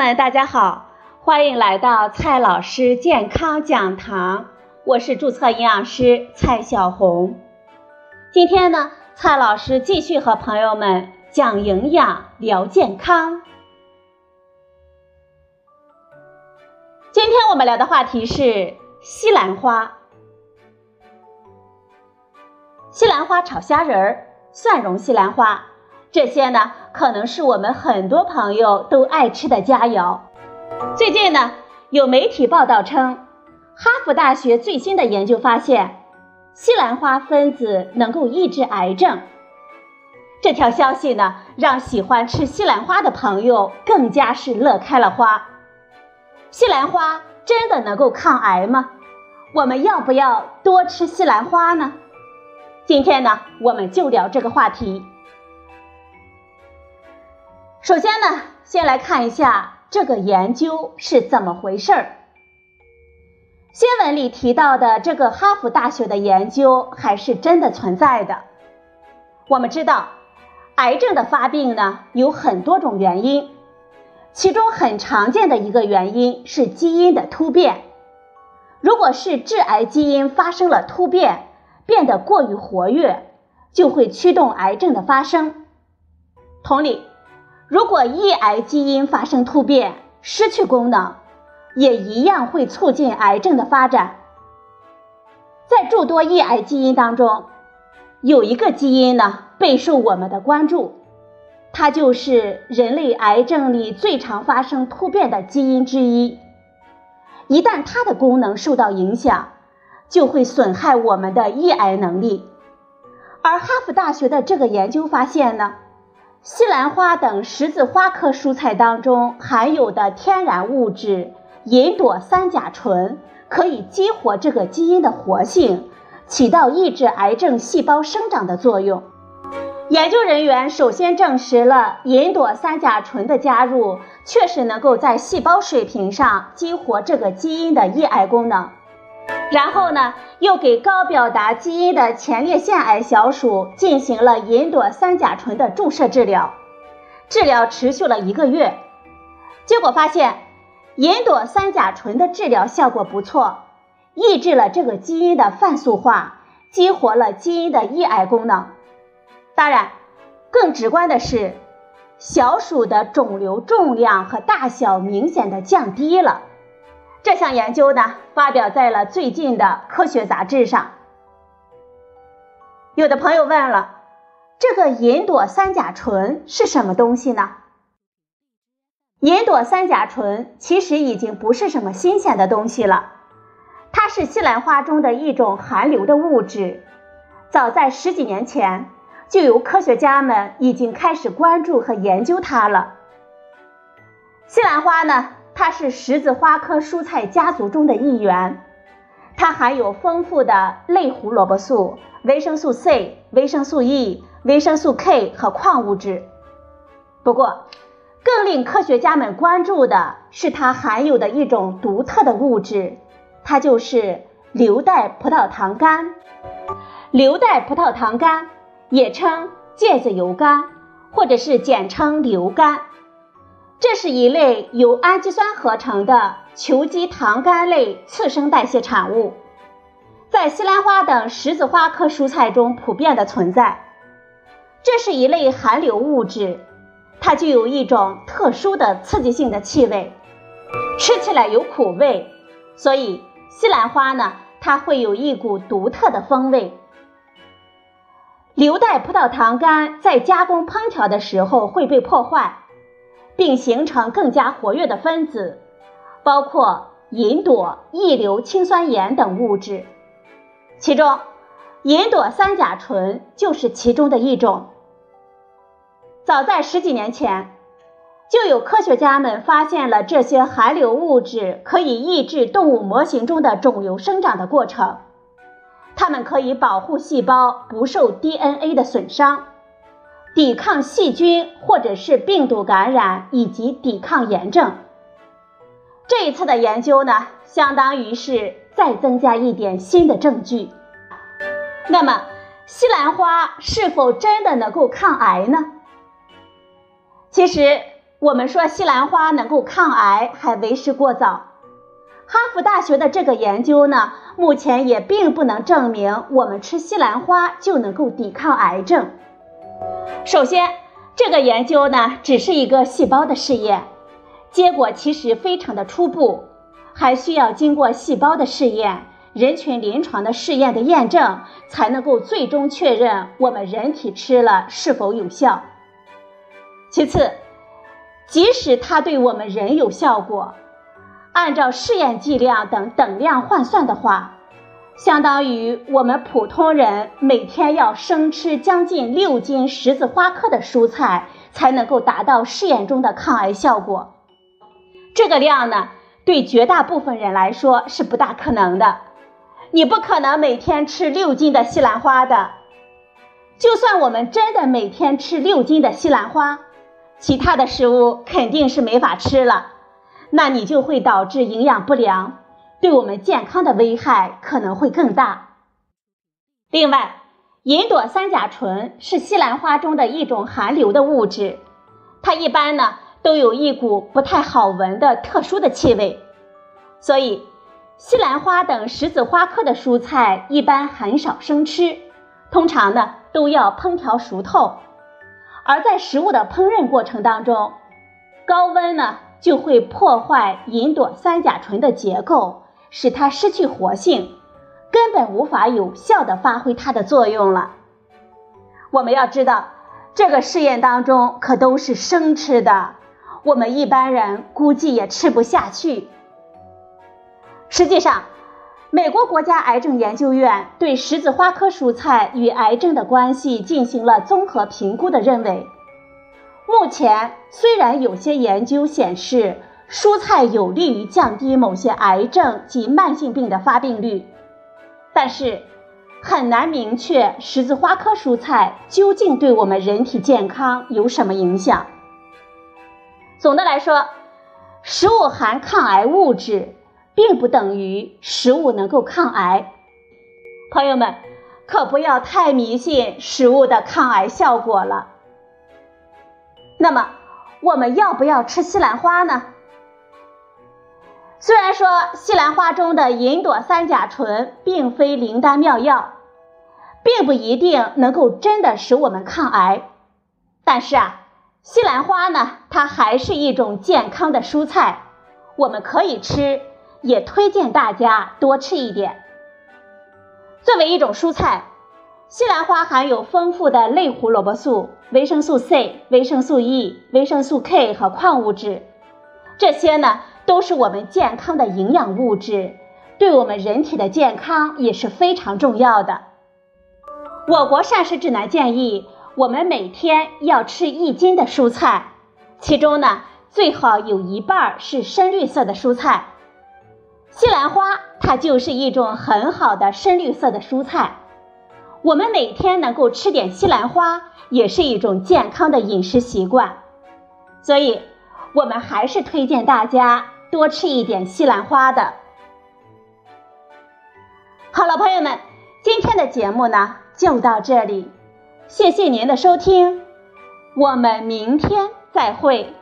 们，大家好，欢迎来到蔡老师健康讲堂，我是注册营养师蔡小红。今天呢，蔡老师继续和朋友们讲营养、聊健康。今天我们聊的话题是西兰花。西兰花炒虾仁儿、蒜蓉西兰花，这些呢，可能是我们很多朋友都爱吃的佳肴。最近呢，有媒体报道称，哈佛大学最新的研究发现，西兰花分子能够抑制癌症。这条消息呢，让喜欢吃西兰花的朋友更加是乐开了花。西兰花真的能够抗癌吗？我们要不要多吃西兰花呢？今天呢，我们就聊这个话题。首先呢，先来看一下这个研究是怎么回事儿。新闻里提到的这个哈佛大学的研究还是真的存在的。我们知道，癌症的发病呢有很多种原因，其中很常见的一个原因是基因的突变。如果是致癌基因发生了突变，变得过于活跃，就会驱动癌症的发生。同理，如果抑癌基因发生突变，失去功能，也一样会促进癌症的发展。在诸多抑癌基因当中，有一个基因呢备受我们的关注，它就是人类癌症里最常发生突变的基因之一。一旦它的功能受到影响，就会损害我们的抑癌能力，而哈佛大学的这个研究发现呢，西兰花等十字花科蔬菜当中含有的天然物质吲哚三甲醇可以激活这个基因的活性，起到抑制癌症细胞生长的作用。研究人员首先证实了吲哚三甲醇的加入确实能够在细胞水平上激活这个基因的抑癌功能。然后呢，又给高表达基因的前列腺癌小鼠进行了吲哚三甲醇的注射治疗，治疗持续了一个月，结果发现吲哚三甲醇的治疗效果不错，抑制了这个基因的泛素化，激活了基因的抑癌功能。当然，更直观的是，小鼠的肿瘤重量和大小明显的降低了。这项研究呢，发表在了最近的科学杂志上。有的朋友问了，这个吲哚三甲醇是什么东西呢？吲哚三甲醇其实已经不是什么新鲜的东西了，它是西兰花中的一种含硫的物质。早在十几年前，就有科学家们已经开始关注和研究它了。西兰花呢？它是十字花科蔬菜家族中的一员，它含有丰富的类胡萝卜素、维生素 C、维生素 E、维生素 K 和矿物质。不过，更令科学家们关注的是它含有的一种独特的物质，它就是硫代葡萄糖苷。硫代葡萄糖苷也称芥子油苷，或者是简称硫苷。这是一类由氨基酸合成的球基糖苷类次生代谢产物，在西兰花等十字花科蔬菜中普遍的存在。这是一类含硫物质，它具有一种特殊的刺激性的气味，吃起来有苦味，所以西兰花呢，它会有一股独特的风味。硫代葡萄糖苷在加工烹调的时候会被破坏。并形成更加活跃的分子，包括吲哚、异硫氰酸盐等物质，其中吲哚三甲醇就是其中的一种。早在十几年前，就有科学家们发现了这些含硫物质可以抑制动物模型中的肿瘤生长的过程，它们可以保护细胞不受 DNA 的损伤。抵抗细菌或者是病毒感染，以及抵抗炎症。这一次的研究呢，相当于是再增加一点新的证据。那么，西兰花是否真的能够抗癌呢？其实，我们说西兰花能够抗癌还为时过早。哈佛大学的这个研究呢，目前也并不能证明我们吃西兰花就能够抵抗癌症。首先，这个研究呢只是一个细胞的试验，结果其实非常的初步，还需要经过细胞的试验、人群临床的试验的验证，才能够最终确认我们人体吃了是否有效。其次，即使它对我们人有效果，按照试验剂量等等量换算的话，相当于我们普通人每天要生吃将近六斤十字花科的蔬菜，才能够达到试验中的抗癌效果。这个量呢，对绝大部分人来说是不大可能的。你不可能每天吃六斤的西兰花的。就算我们真的每天吃六斤的西兰花。其他的食物肯定是没法吃了，那你就会导致营养不良，对我们健康的危害可能会更大。另外，银朵三甲醇是西兰花中的一种含硫的物质，它一般呢都有一股不太好闻的特殊的气味，所以西兰花等十字花科的蔬菜一般很少生吃，通常呢都要烹调熟透。而在食物的烹饪过程当中，高温呢就会破坏银朵三甲醇的结构，使它失去活性，根本无法有效的发挥它的作用了。我们要知道，这个试验当中可都是生吃的，我们一般人估计也吃不下去。实际上，美国国家癌症研究院对十字花科蔬菜与癌症的关系进行了综合评估的认为，目前虽然有些研究显示蔬菜有利于降低某些癌症及慢性病的发病率，但是很难明确十字花科蔬菜究竟对我们人体健康有什么影响。总的来说，食物含抗癌物质。并不等于食物能够抗癌，朋友们可不要太迷信食物的抗癌效果了。那么，我们要不要吃西兰花呢？虽然说西兰花中的银朵三甲醇并非灵丹妙药，并不一定能够真的使我们抗癌，但是啊，西兰花呢，它还是一种健康的蔬菜，我们可以吃。也推荐大家多吃一点。作为一种蔬菜，西兰花含有丰富的类胡萝卜素、维生素 C、维生素 E、维生素 K 和矿物质，这些呢都是我们健康的营养物质，对我们人体的健康也是非常重要的。我国膳食指南建议，我们每天要吃一斤的蔬菜，其中呢最好有一半是深绿色的蔬菜。西兰花它就是一种很好的深绿色的蔬菜，我们每天能够吃点西兰花，也是一种健康的饮食习惯。所以，我们还是推荐大家多吃一点西兰花的。好了，朋友们，今天的节目呢就到这里，谢谢您的收听，我们明天再会。